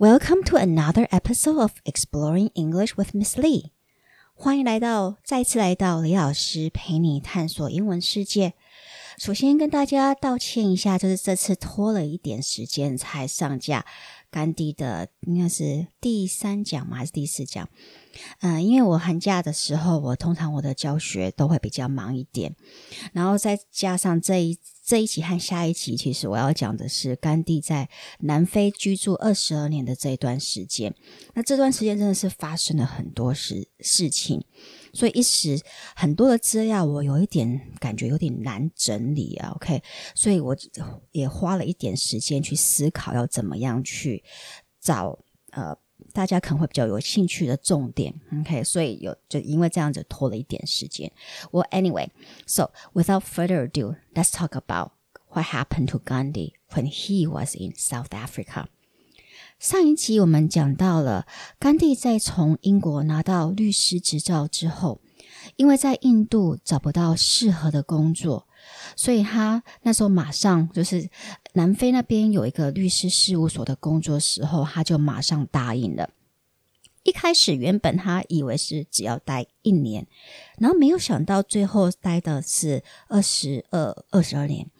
Welcome to another episode of Exploring English with Miss Lee。欢迎来到，再次来到李老师陪你探索英文世界。 首先跟大家道歉一下，就是这次拖了一点时间才上架甘地的，应该是第三讲嘛？还是第四讲？嗯，因为我寒假的时候，我通常我的教学都会比较忙一点，然后再加上这一。这一集和下一集，其实我要讲的是甘地在南非居住二十二年的这一段时间。那这段时间真的是发生了很多事事情，所以一时很多的资料我有一点感觉有点难整理啊。OK，所以我也花了一点时间去思考要怎么样去找呃。大家可能会比较有兴趣的重点，OK，所以有就因为这样子拖了一点时间。Well, anyway, so without further ado, let's talk about what happened to Gandhi when he was in South Africa. 上一集我们讲到了甘地在从英国拿到律师执照之后，因为在印度找不到适合的工作，所以他那时候马上就是南非那边有一个律师事务所的工作时候，他就马上答应了。一开始原本他以为是只要待一年，然后没有想到最后待的是二十二二十二年。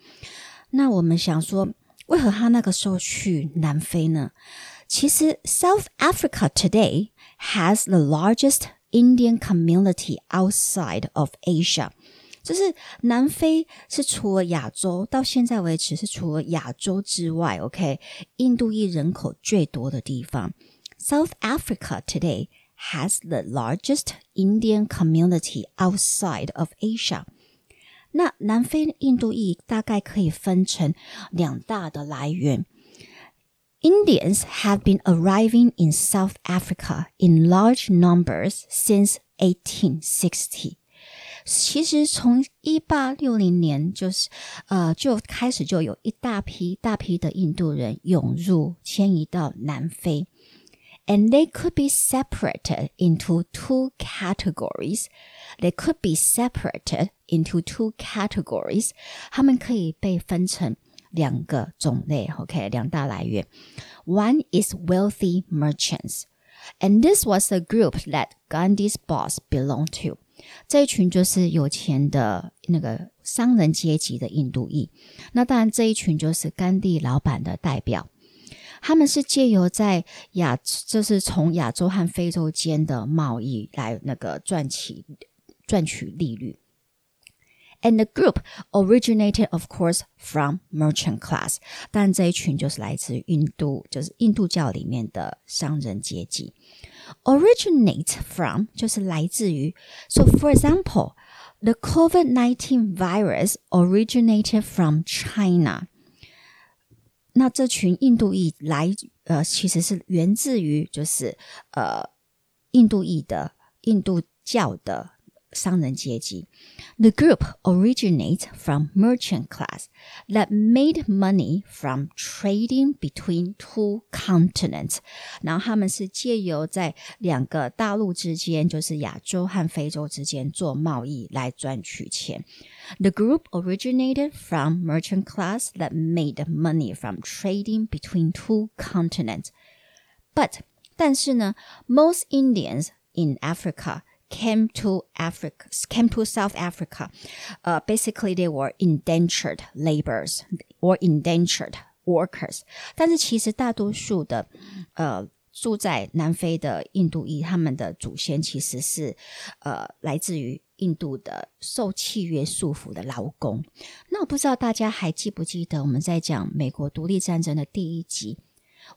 那我们想说，为何他那个时候去南非呢？其实 South Africa today has the largest Indian community outside of Asia。就是南非是除了亚洲到现在为止是除了亚洲之外，OK，印度裔人口最多的地方。South Africa today has the largest Indian community outside of Asia。那南非印度裔大概可以分成两大的来源。 Indians have been arriving in South Africa in large numbers since 1860. 其实从一八六零年就是呃就开始就有一大批大批的印度人涌入迁移到南非，and they could be separated into two categories. They could be separated into two categories. 他们可以被分成 两个种类，OK，两大来源。One is wealthy merchants. And this was a group that Gandhi's boss belonged to. 这一群就是有钱的那个商人阶级的印度裔，那当然这一群就是甘地老板的代表。他们是借由在亚，就是从亚洲和非洲间的贸易来那个赚取赚取利率。And the group originated, of course, from merchant class。但这一群就是来自印度，就是印度教里面的商人阶级。originate from 就是来自于。So for example, the COVID-19 virus originated from China. 那这群印度裔来呃，其实是源自于就是呃印度裔的印度教的 商人阶级。The group originates from merchant class that made money from trading between two continents。然后他们是借由在两个大陆之间，就是亚洲和非洲之间做贸易来赚取钱。The group originated from merchant class that made money from trading between two continents. But 但是呢，most Indians in Africa came to Africa, came to South Africa. Uh, basically, they were indentured laborers or indentured workers. 但是其实大多数的呃住在南非的印度裔，他们的祖先其实是呃来自于印度的受契约束缚的劳工。那我不知道大家还记不记得我们在讲美国独立战争的第一集。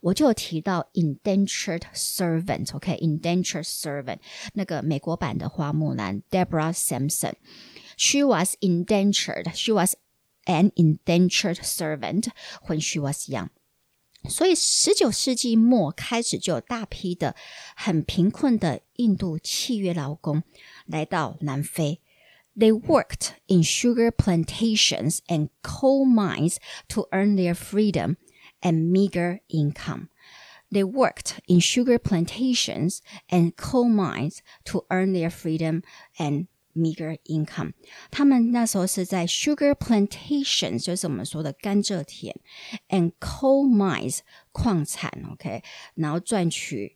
我就有提到 indentured servant，OK，indentured servant，那个美国版的花木兰 Deborah Sampson，she was indentured，she was an indentured servant when she was young。所以十九世纪末开始就有大批的很贫困的印度契约劳工来到南非。They worked in sugar plantations and coal mines to earn their freedom and meager income. They worked in sugar plantations and coal mines to earn their freedom and meager income。他们那时候是在 sugar plantations，就是我们说的甘蔗田，and coal mines 矿产，OK，然后赚取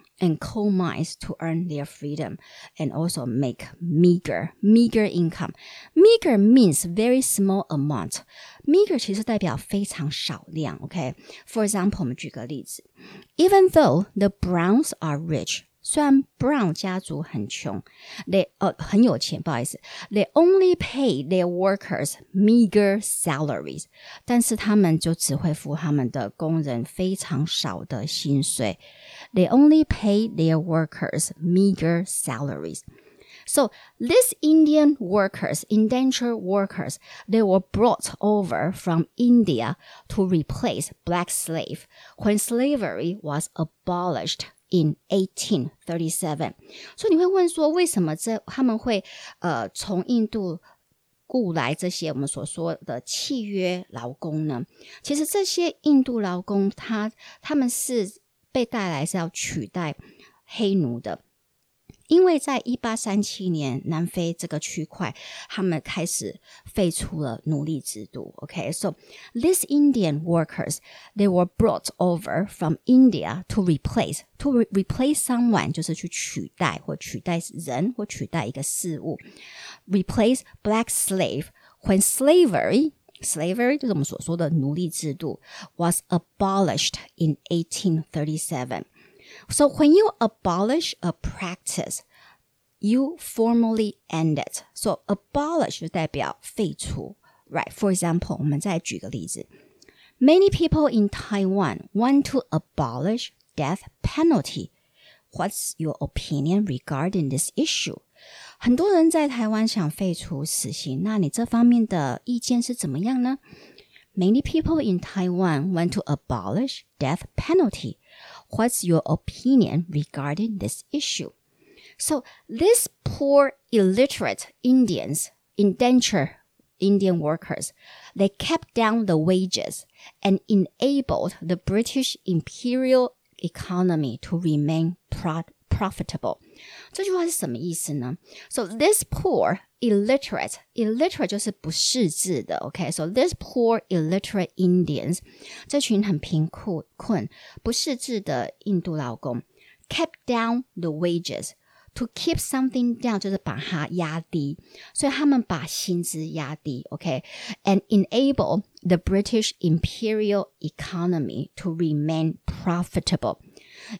and coal mines to earn their freedom and also make meager meager income. Meager means very small amount. Meager 其实代表非常少量。OK，For、okay? example，我们举个例子，Even though the Browns are rich. 虽然 Brown 家族很穷，they 呃很有钱，不好意思，they only pay their workers meager salaries，但是他们就只会付他们的工人非常少的薪水 ，they only pay their workers meager salaries。So these Indian workers, indentured workers, they were brought over from India to replace black slave when slavery was abolished in 1837。所以你会问说，为什么这他们会呃从印度雇来这些我们所说的契约劳工呢？其实这些印度劳工，他他们是 被带来是要取代黑奴的。因为在一八三七年，南非这个区块，他们开始废除了奴隶制度。OK，so these Indian workers they were brought over from India to replace to replace someone，就是去取代或取代人或取代一个事物，replace black slave when slavery。 Slavery 就是我们所说的奴隶制度，was abolished in 1837. So when you abolish a practice, you formally end it. So abolish 就代表废除，right? For example，我们再举个例子，Many people in Taiwan want to abolish death penalty. What's your opinion regarding this issue? 很多人在台湾想废除死刑，那你这方面的意见是怎么样呢？Many people in Taiwan want to abolish death penalty. What's your opinion regarding this issue? So these poor, illiterate Indians, indentured Indian workers, they kept down the wages and enabled the British imperial economy to remain pro profitable. 这句话是什么意思呢？So this poor illiterate illiterate 就是不识字的，OK？So this poor illiterate Indians 这群很贫苦困不识字的印度劳工 kept down the wages。To keep something down 就是把它压低，所以他们把薪资压低，OK，and enable the British imperial economy to remain profitable。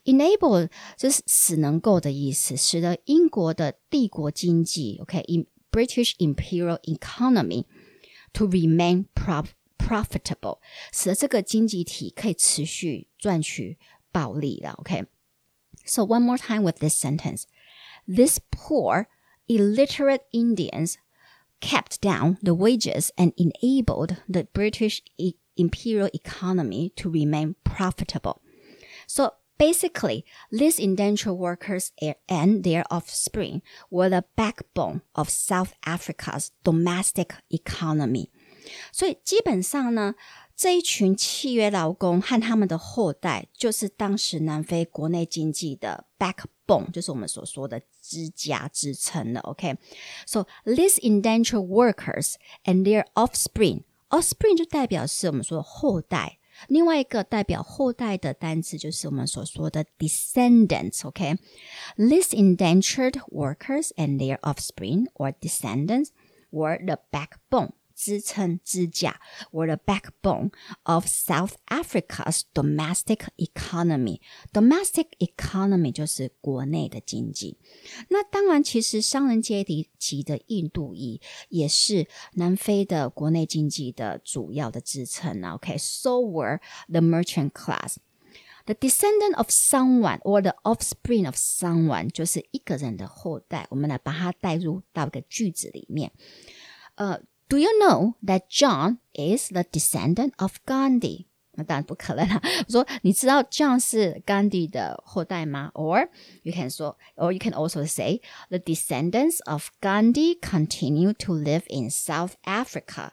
Enable 就是使能够的意思，使得英国的帝国经济，OK，in British imperial economy to remain prof profitable，使得这个经济体可以持续赚取暴利了，OK。So one more time with this sentence. These poor, illiterate Indians kept down the wages and enabled the British e imperial economy to remain profitable. So basically, these indentured workers and their offspring were the backbone of South Africa's domestic economy. 所以基本上呢，这一群契约劳工和他们的后代，就是当时南非国内经济的 backbone，就是我们所说的支架支撑的。OK，so these indentured workers and their offspring，offspring 就代表是我们说的后代。 另外一个代表后代的单词就是我们所说的 descendants。OK，these indentured workers and their offspring or descendants were the backbone 支撑支架，were the backbone of South Africa's domestic economy. Domestic economy 就是国内的经济。那当然，其实商人阶级的印度裔也是南非的国内经济的主要的支撑啊。OK，so were the merchant class. The descendant of someone or the offspring of someone 就是一个人的后代。我们来把它带入到一个句子里面。呃 ，do you know that John is the descendant of Gandhi? 那当然不可能啦。我说你知道 John 是 Gandhi 的后代吗？Or you can 说，or you can also say the descendants of Gandhi continue to live in South Africa。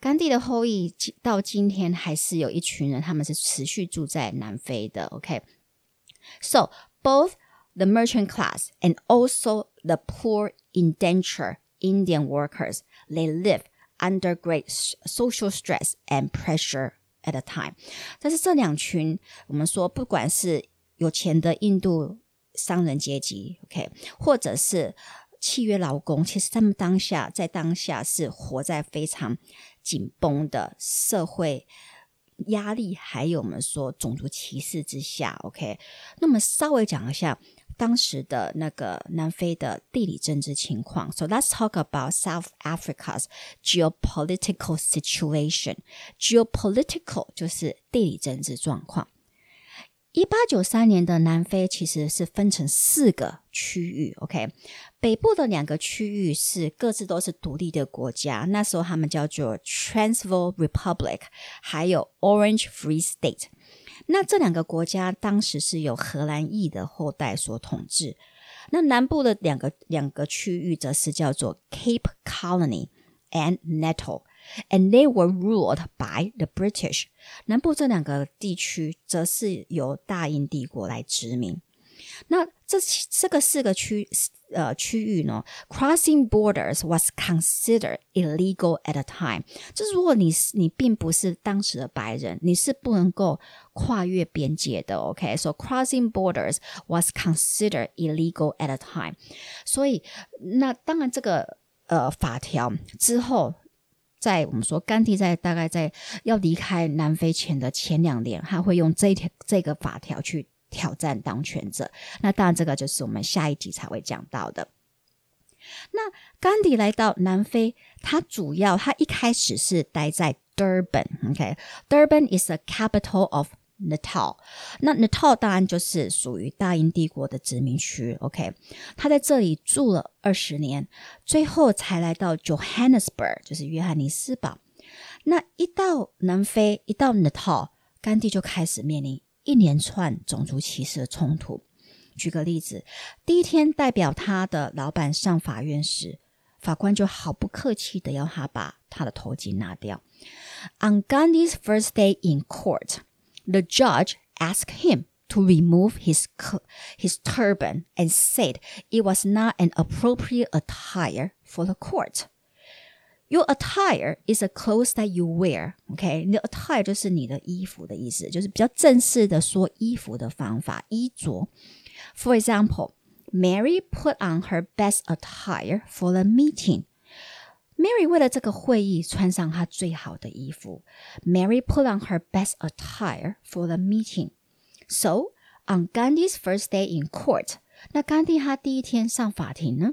甘地的后裔到今天还是有一群人，他们是持续住在南非的。OK，so、okay? both the merchant class and also the poor indentured Indian workers they live under great social stress and pressure at a time。但是这两群，我们说不管是有钱的印度商人阶级，OK，或者是契约劳工，其实他们当下在当下是活在非常紧绷的社会压力，还有我们说种族歧视之下，OK。那么稍微讲一下当时的那个南非的地理政治情况。So let's talk about South Africa's geopolitical situation. Geopolitical 就是地理政治状况。一八九三年的南非其实是分成四个区域，OK，北部的两个区域是各自都是独立的国家，那时候他们叫做 Transvaal Republic，还有 Orange Free State。 那这两个国家当时是由荷兰裔的后代所统治。那南部的两个两个区域则是叫做 Cape Colony and Natal。and they were ruled by the British。南部这两个地区则是由大英帝国来殖民。那这这个四个区呃区域呢，crossing borders was considered illegal at a time。就是如果你是你并不是当时的白人，你是不能够跨越边界的。OK，so、crossing borders was considered illegal at a time。所以那当然这个呃法条之后。在我们说，甘地在大概在要离开南非前的前两年，他会用这条这个法条去挑战当权者。那当然，这个就是我们下一集才会讲到的。那甘地来到南非，他主要他一开始是待在 Durban，OK，Durban is the capital of Natal，那 Natal 当然就是属于大英帝国的殖民区。OK，他在这里住了二十年，最后才来到 Johannesburg，就是约翰尼斯堡。那一到南非，一到 Natal，甘地就开始面临一连串种族歧视的冲突。举个例子，第一天代表他的老板上法院时，法官就毫不客气的要他把他的头巾拿掉。On Gandhi's first day in court. the judge asked him to remove his his turban and said it was not an appropriate attire for the court. Your attire is a clothes that you wear. OK，你的 attire 就是你的衣服的意思，就是比较正式的说衣服的方法，衣着。For example, Mary put on her best attire for the meeting. Mary 为了这个会议穿上她最好的衣服。Mary put on her best attire for the meeting. So on Gandhi's first day in court，那甘地他第一天上法庭呢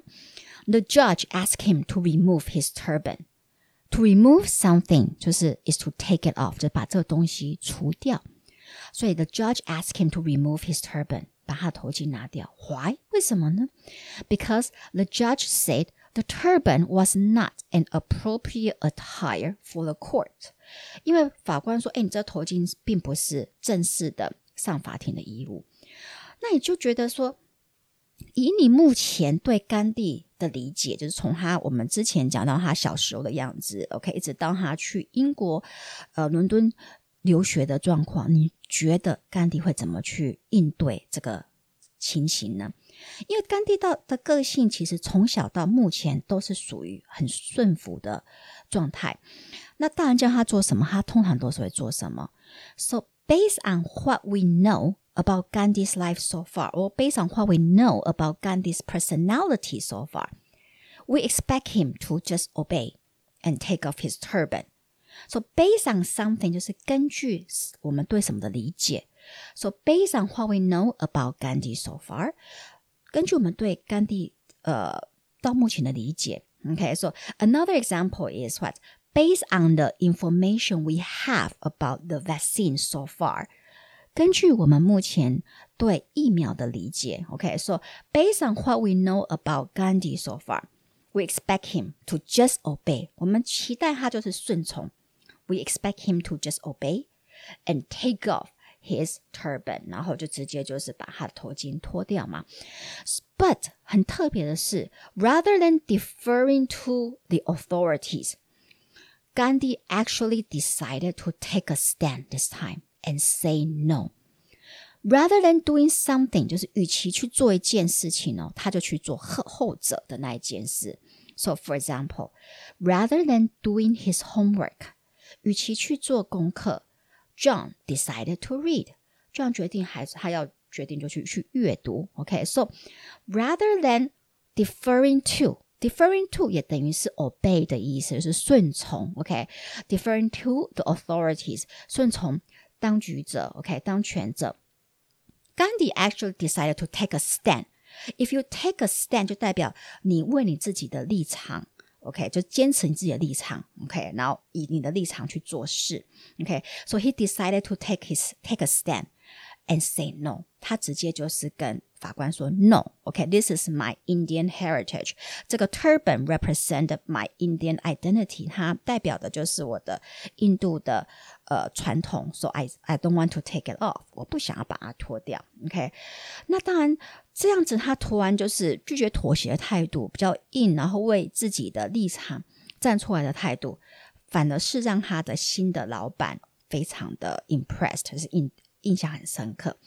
，the judge asked him to remove his turban. To remove something 就是 is to take it off，就把这个东西除掉。所以 the judge asked him to remove his turban，把他头巾拿掉。Why？为什么呢？Because the judge said the turban was not an appropriate attire for the court，因为法官说：“哎，你这头巾并不是正式的上法庭的衣物。”那你就觉得说，以你目前对甘地 的理解，就是从他我们之前讲到他小时候的样子，OK，一直到他去英国呃伦敦留学的状况，你觉得甘地会怎么去应对这个情形呢？因为甘地到的个性其实从小到目前都是属于很顺服的状态。那大人叫他做什么，他通常都是会做什么。So based on what we know about Gandhi's life so far, or based on what we know about Gandhi's personality so far, we expect him to just obey and take off his turban. So based on something 就是根据我们对什么的理解。So based on what we know about Gandhi so far, 根据我们对甘地呃到目前的理解，OK，so another example is what based on the information we have about the vaccine so far， 根据我们目前对疫苗的理解，OK，so based on what we know about Gandhi so far，we expect him to just obey，我们期待他就是顺从，we expect him to just obey。 and take off his turban，然后就直接就是把他的头巾脱掉嘛。But 很特别的是，rather than deferring to the authorities。Gandhi actually decided to take a stand this time and say no. Rather than doing something，就是与其去做一件事情呢，他就去做后后者的那一件事。So for example, rather than doing his homework，与其去做功课，John decided to read. John 决定还是他要决定就去去阅读。OK，so、okay? rather than deferring to。Deferring to 也等于是 obey 的意思，是顺从。OK，deferring、okay? to the authorities，顺从 当局者。OK，当权者。Gandhi actually decided to take a stand. If you take a stand，就代表你为你自己的立场，OK，就坚持你自己的立场，OK，然后以你的立场去做事，OK。So he decided to take his take a stand And say no. 他直接就是跟法官说 No，OK，this、is my Indian heritage。这个 turban represent my Indian identity，它代表的就是我的印度的呃传统。So I I don't want to take it off，我不想要把它脱掉。OK，那当然这样子他突然就是拒绝妥协的态度比较硬，然后为自己的立场站出来的态度，反而是让他的新的老板非常的 impressed，是印印象很深刻。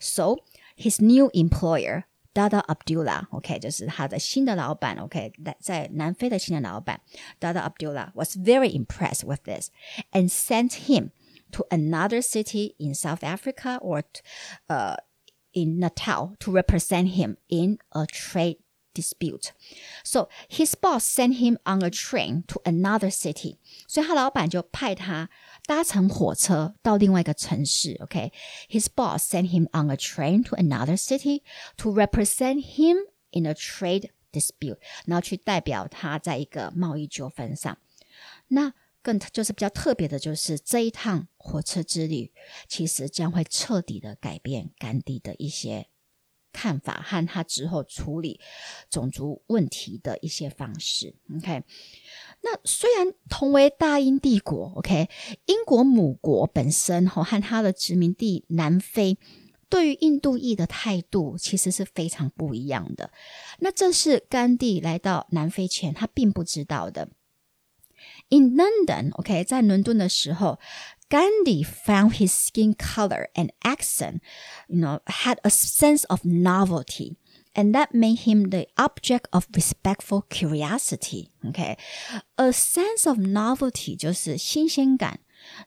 So his new employer Dada Abdullah，OK，、okay, 就是他的新的老板，OK，在南非的新的老板 Dada Abdullah was very impressed with this and sent him to another city in South Africa or uh, in Natal to represent him in a trade dispute. So his boss sent him on a train to another city. 所以他老板就派他 搭乘火车到另外一个城市。OK，his、boss sent him on a train to another city to represent him in a trade dispute，然后去代表他在一个贸易纠纷上。那更就是比较特别的，就是这一趟火车之旅，其实将会彻底的改变甘地的一些看法和他之后处理种族问题的一些方式。OK。那虽然同为大英帝国，OK，英国母国本身哈和它的殖民地南非对于印度裔的态度其实是非常不一样的。那这是甘地来到南非前他并不知道的。In London，OK，在伦敦的时候，Gandhi found his skin color and accent，you know，had a sense of novelty。 and that made him the object of respectful curiosity. Okay, a sense of novelty 就是新鲜感。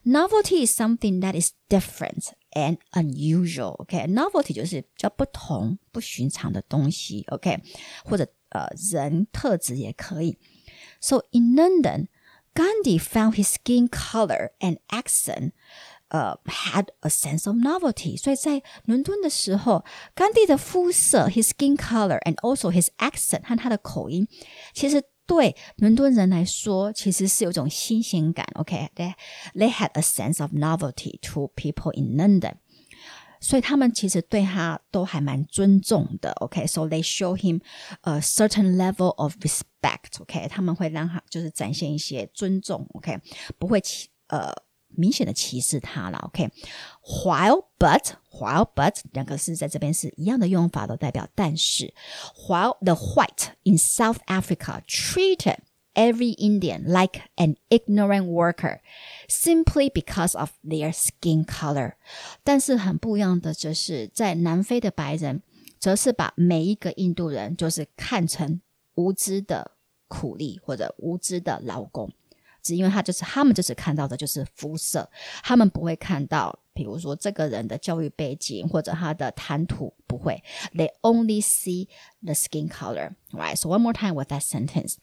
Novelty is something that is different and unusual. OK, novelty 就是比较不同、不寻常的东西。OK，或者呃人特质也可以。So in London, Gandhi found his skin color and accent 呃、uh,，had a sense of novelty。所以在伦敦的时候，甘地的肤色，his skin color and also his accent 和他的口音，其实对伦敦人来说，其实是有种新鲜感。OK，they、okay? they had a sense of novelty to people in London。所以他们其实对他都还蛮尊重的，OK，so、okay? they show him a certain level of respect，OK，、okay? 他们会让他就是展现一些尊重，OK，不会呃 明显的歧视他了，OK？While but while but 两个是在这边是一样的用法，都代表但是。While the white in South Africa treated every Indian like an ignorant worker simply because of their skin color，但是很不一样的则是在南非的白人，则是把每一个印度人就是看成无知的苦力或者无知的劳工。 只因为他就是他们就是看到的就是肤色，他们不会看到，比如说这个人的教育背景或者他的谈吐不会。They only see the skin color, right? So one more time with that sentence.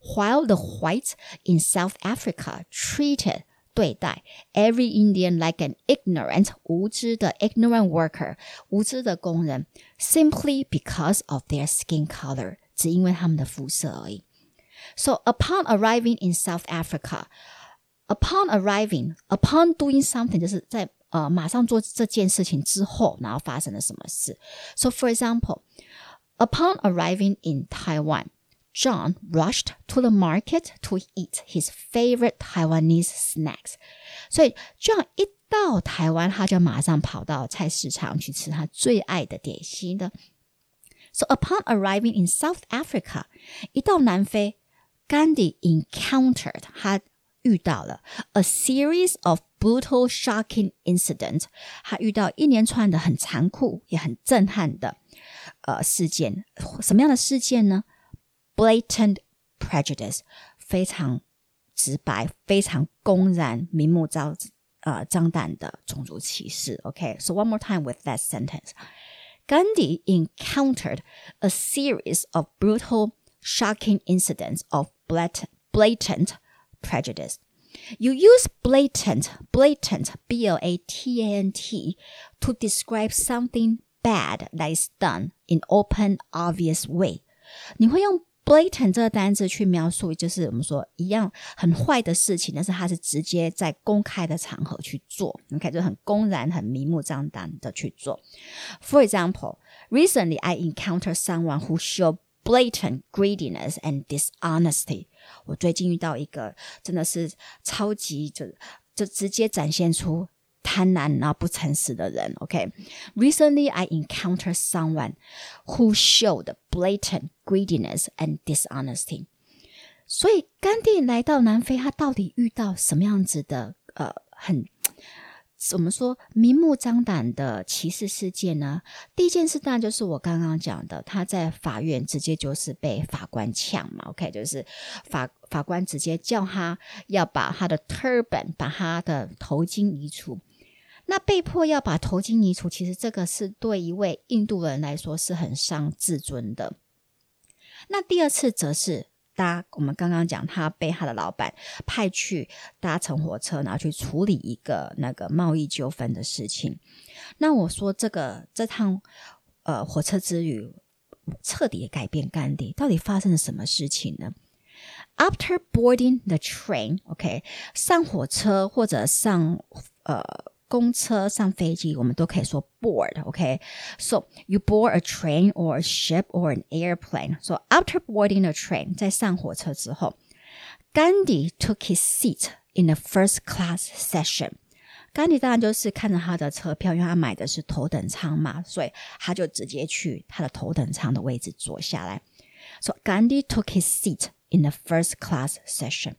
While the whites in South Africa treated 对待 every Indian like an ignorant 无知的 ignorant worker 无知的工人，simply because of their skin color，只因为他们的肤色而已。 so upon arriving in South Africa, upon arriving, upon doing something，就是在呃马上做这件事情之后，然后发生了什么事。So for example, upon arriving in Taiwan. John rushed to the market to eat his favorite Taiwanese snacks. 所以 John 一 到台湾，他就马上跑到菜市场去吃他最爱的点心的。So upon arriving in South Africa，一到南非 ，Gandhi encountered 他遇到了 a series of brutal, shocking incidents。他遇到一连串的很残酷也很震撼的呃事件。什么样的事件呢？Blatant prejudice，非常直白、非常公然、明目张呃张胆的种族歧视。OK，so、okay? one more time with that sentence. Gandhi encountered a series of brutal, shocking incidents of blatant, blatant prejudice. You use blatant, blatant, B L A T A N T, to describe something bad that is done in open, obvious way. 你会用 blatant 这个单字去描述，就是我们说一样很坏的事情，但是它是直接在公开的场合去做，OK，就很公然、很明目张胆的去做。For example, recently I encountered someone who showed blatant greediness and dishonesty。我最近遇到一个真的是超级就就直接展现出贪婪然后不诚实的人。OK，recently、okay? I encountered someone who showed blatant greediness and dishonesty。所以甘地来到南非，他到底遇到什么样子的呃很 我们说明目张胆的歧视事件呢？第一件事当然就是我刚刚讲的，他在法院直接就是被法官呛嘛。OK，就是法法官直接叫他要把他的 turban 把他的头巾移除。那被迫要把头巾移除，其实这个是对一位印度人来说是很伤自尊的。那第二次则是。搭我们刚刚讲，他被他的老板派去搭乘火车，然后去处理一个那个贸易纠纷的事情。那我说这个这趟呃火车之旅彻底改变甘地，到底发生了什么事情呢？After boarding the train，OK，上火车或者上呃。公车上飞机，我们都可以说 board，OK？So you board a train or a ship or an airplane. So after boarding a train，在上火车之后，Gandhi took his seat in the first class session. 甘地当然就是看着他的车票，因为他买的是头等舱嘛，所以他就直接去他的头等舱的位置坐下来。So Gandhi took his seat in the first class session.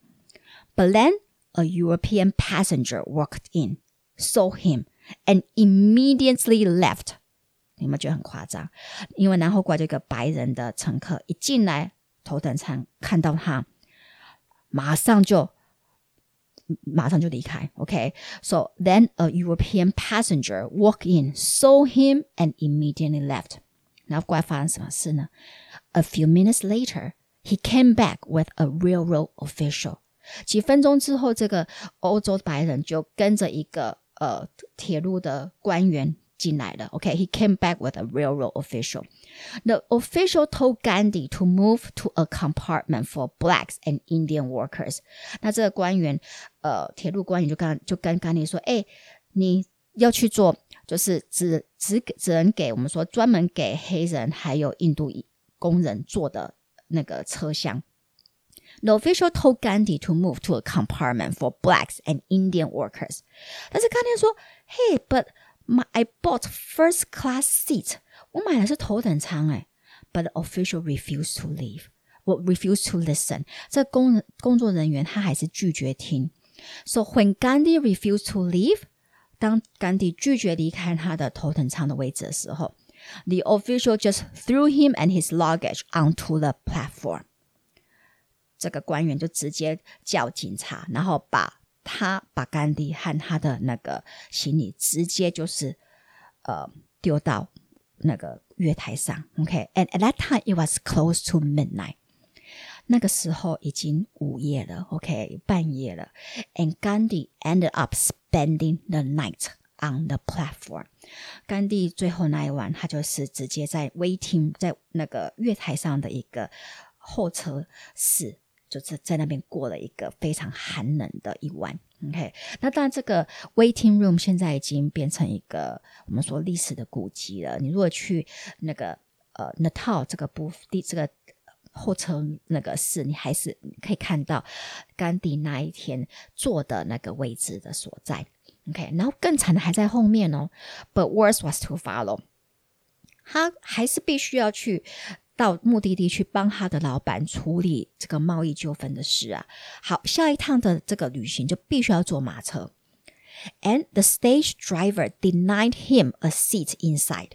But then a European passenger walked in saw him and immediately left。你们觉得很夸张？因为然后过来这个白人的乘客一进来头等舱，看到他，马上就马上就离开。OK，so、okay? then a European passenger walked in, saw him and immediately left。然后过来发生什么事呢？A few minutes later, he came back with a railroad official。几分钟之后，这个欧洲白人就跟着一个 呃铁路的官员进来了。OK，he came back with a railroad official. The official told Gandhi to move to a compartment for blacks and Indian workers. 那这个官员，呃，铁路官员就跟就跟甘地说，哎，你要去做，就是只只只能给我们说专门给黑人还有印度工人坐的那个车厢。The official told Gandhi to move to a compartment for blacks and Indian workers. 但是 Gandhi 说：“Hey, but my I bought first class seat. 我买的是头等舱哎。” But the official refused to leave. 我 refused to listen. 这工工作人员他还是拒绝听。So when Gandhi refused to leave，当甘地拒绝离开他的头等舱的位置的时候，the official just threw him and his luggage onto the platform. 这个官员就直接叫警察，然后把他把甘地和他的那个行李直接就是呃丢到那个月台上。OK，and at that time it was close to midnight。那个时候已经午夜了，OK，半夜了。And Gandhi ended up spending the night on the platform。甘地最后那一晚，他就是直接在 waiting 在那个月台上的一个候车室。就是在那边过了一个非常寒冷的一晚。OK，那当然这个 waiting room 现在已经变成一个我们说历史的古迹了。你如果去那个呃 Natal 这个部第这个候车那个室，你还是可以看到甘地那一天坐的那个位置的所在。OK，然后更惨的还在后面哦。But worse was to follow，他还是必须要去到目的地去帮他的老板处理这个贸易纠纷的事啊。好，下一趟的这个旅行就必须要坐马车。And the stage driver denied him a seat inside.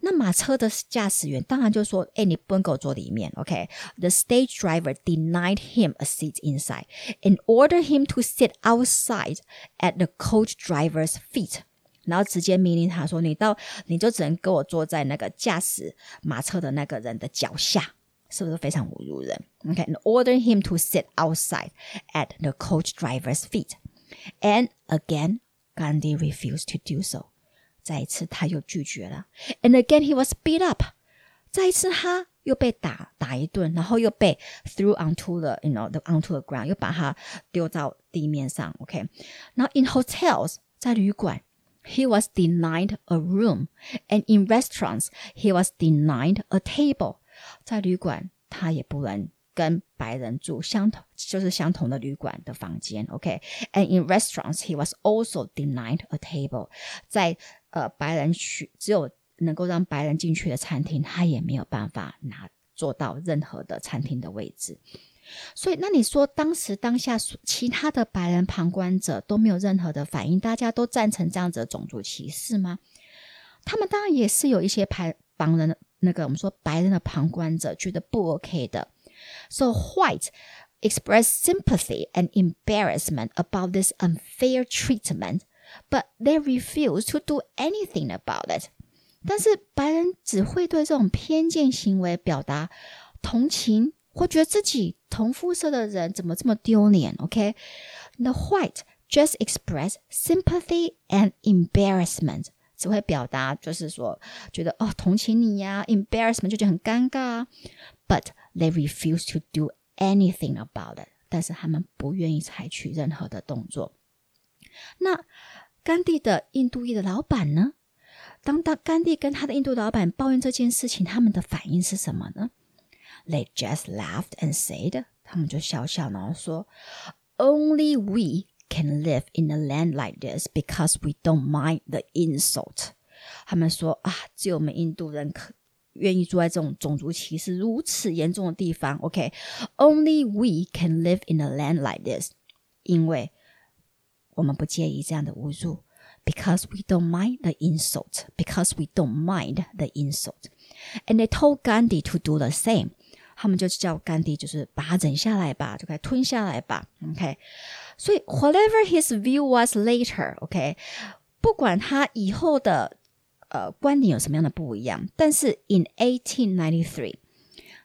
那马车的驾驶员当然就说：“哎，你不能给我坐里面。” OK，the stage driver denied him a seat inside and ordered him to sit outside at the coach driver's feet。然后直接命令他说：“你到你就只能给我坐在那个驾驶马车的那个人的脚下。”是不是非常侮辱人？OK，and ordered him to sit outside at the coach driver's feet。And again, Gandhi refused to do so. 再一次他又拒绝了。And again he was beat up. 再一次他又被打打一顿，然后又被 threw onto the you know the onto the ground，又把他丢到地面上。OK，然后 in hotels 在旅馆 ，he was denied a room, and in restaurants he was denied a table。在旅馆他也不能跟白人住相同，就是相同的旅馆的房间。OK，and、in restaurants he was also denied a table。在呃白人去只有能够让白人进去的餐厅，他也没有办法拿坐到任何的餐厅的位置。所以，那你说当时当下其他的白人旁观者都没有任何的反应，大家都赞成这样子的种族歧视吗？他们当然也是有一些白白人那个我们说白人的旁观者觉得不 OK 的。So White express sympathy and embarrassment about this unfair treatment, but they refuse to do anything about it. 但是白人只会对这种偏见行为表达同情，或觉得自己同肤色的人怎么这么丢脸？OK，the、white just express sympathy and embarrassment，只会表达就是说觉得哦同情你呀，embarrassment 就觉得很尴尬啊，but they refuse to do anything about it，但是他们不愿意采取任何的动作。那甘地的印度裔的老板呢？当当甘地跟他的印度老板抱怨这件事情，他们的反应是什么呢 ？They just laughed and said，他们就笑笑，然后说，Only we can live in a land like this because we don't mind the insult。他们说啊，只有我们印度人可愿意住在这种种族歧视如此严重的地方。OK，Only、okay? we can live in a land like this，因为我们不介意这样的侮辱。Because we don't mind the insult, because we don't mind the insult, and they told Gandhi to do the same. 他们就叫甘地，就是把它忍下来吧，就该吞下来吧。OK，所以 whatever his view was later，OK，、okay? 不管他以后的呃观点有什么样的不一样，但是 in 1893，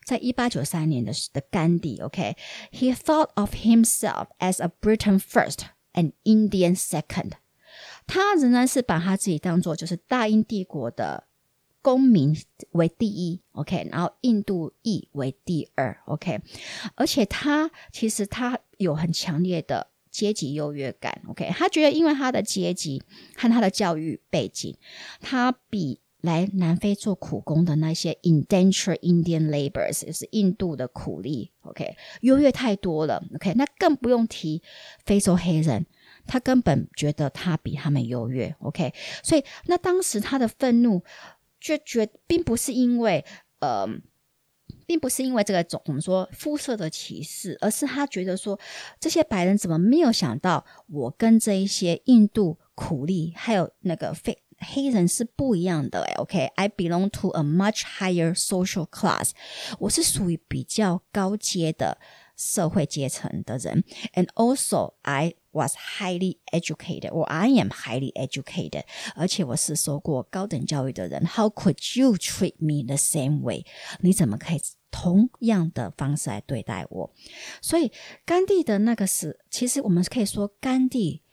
在一八九三年的的甘地，OK，he、okay, thought of himself as a Britain first and Indian second。他仍然是把他自己当做就是大英帝国的 公民为第一，OK，然后印度裔为第二，OK，而且他其实他有很强烈的。阶级优越感，OK，他觉得因为他的阶级和他的教育背景，他比来南非做苦工的那些 indentured Indian laborers，就是印度的苦力，OK，优越太多了，OK，那更不用提非洲黑人，他根本觉得他比他们优越，OK，所以那当时他的愤怒就觉并不是因为呃。并不是因为这个种我们说肤色的歧视，而是他觉得说这些白人怎么没有想到我跟这一些印度苦力还有那个非黑人是不一样的，OK，I belong to a much higher social class，我是属于比较高阶的社会阶层的人，and also I was highly educated, or I am highly educated，而且我是受过高等教育的人。How could you treat me the same way？你怎么可以同样的方式来对待我？所以甘地的那个是，其实我们可以说甘地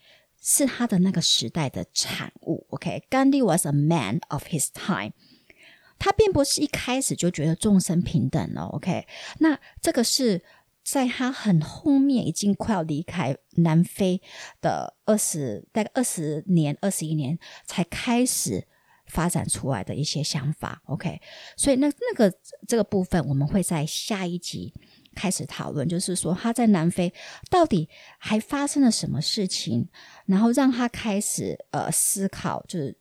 是他的那个时代的产物。OK，甘地 was a man of his time。他并不是一开始就觉得众生平等了。OK，那这个是。 在他很后面，已经快要离开南非的二十大概二十年、二十一年，才开始发展出来的一些想法。OK，所以那那个这个部分，我们会在下一集开始讨论，就是说他在南非到底还发生了什么事情，然后让他开始呃思考，就是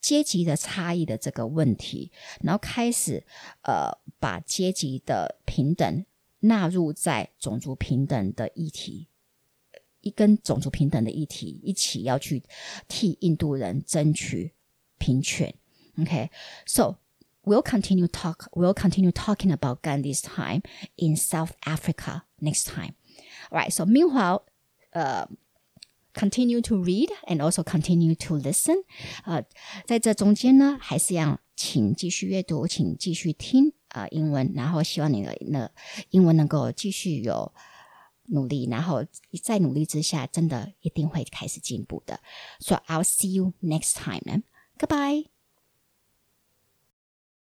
阶级的差异的这个问题，然后开始呃把阶级的平等纳入在种族平等的议题。一跟种族平等的议题一起要去替印度人争取平权。OK，so、okay? we'll continue talk. We'll continue talking about Gandhi's time in South Africa next time. All right. So meanwhile, uh, continue to read and also continue to listen. 呃，在这中间呢，还是要请继续阅读，请继续听啊、 呃、英文，然后希望你的那英文能够继续有。努力，然后在努力之下，真的一定会开始进步的。So I'll see you next time. Goodbye.